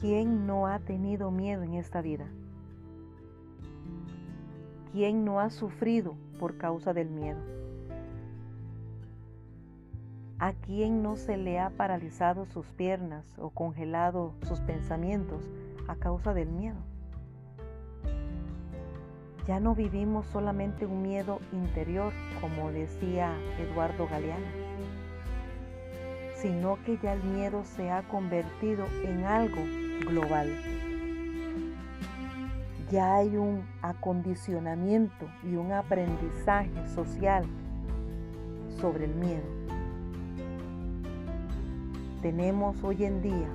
¿Quién no ha tenido miedo en esta vida? ¿Quién no ha sufrido por causa del miedo? ¿A quién no se le ha paralizado sus piernas o congelado sus pensamientos a causa del miedo? Ya no vivimos solamente un miedo interior, como decía Eduardo Galeano, sino que ya el miedo se ha convertido en algo global. Ya hay un acondicionamiento y un aprendizaje social sobre el miedo tenemos hoy en día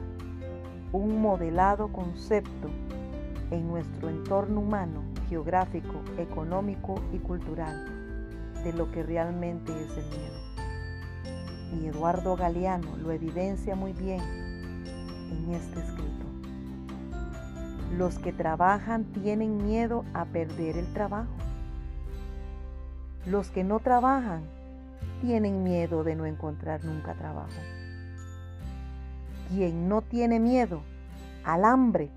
un modelado concepto en nuestro entorno humano, geográfico, económico y cultural de lo que realmente es el miedo. Y Eduardo Galeano lo evidencia muy bien en este escrito. Los que trabajan tienen miedo a perder el trabajo. Los que no trabajan tienen miedo de no encontrar nunca trabajo. Quien no tiene miedo al hambre,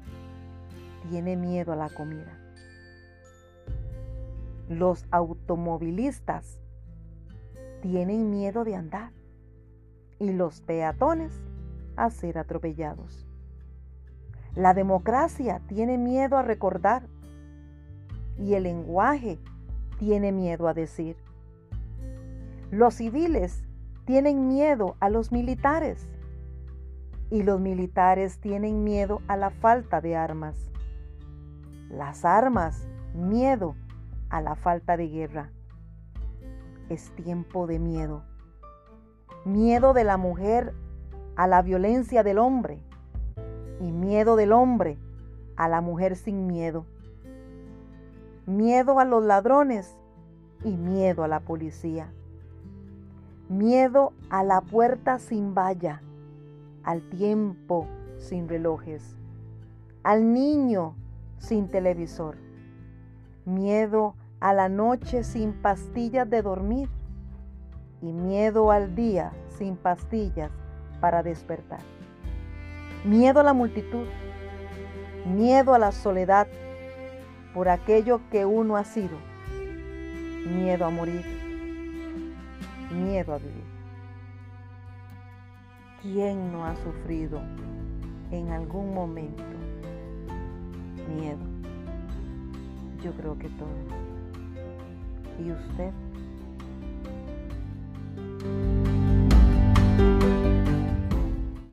tiene miedo a la comida. Los automovilistas tienen miedo de andar y los peatones a ser atropellados. La democracia tiene miedo a recordar y el lenguaje tiene miedo a decir. Los civiles tienen miedo a los militares y los militares tienen miedo a la falta de armas. Las armas, miedo a la falta de guerra. Es tiempo de miedo. Miedo de la mujer a la violencia del hombre y miedo del hombre a la mujer sin miedo. Miedo a los ladrones y miedo a la policía. Miedo a la puerta sin valla al tiempo sin relojes, al niño sin televisor, miedo a la noche sin pastillas de dormir y miedo al día sin pastillas para despertar. Miedo a la multitud, miedo a la soledad por aquello que uno ha sido, miedo a morir, miedo a vivir. ¿Quién no ha sufrido en algún momento miedo? Yo creo que todos. ¿Y usted?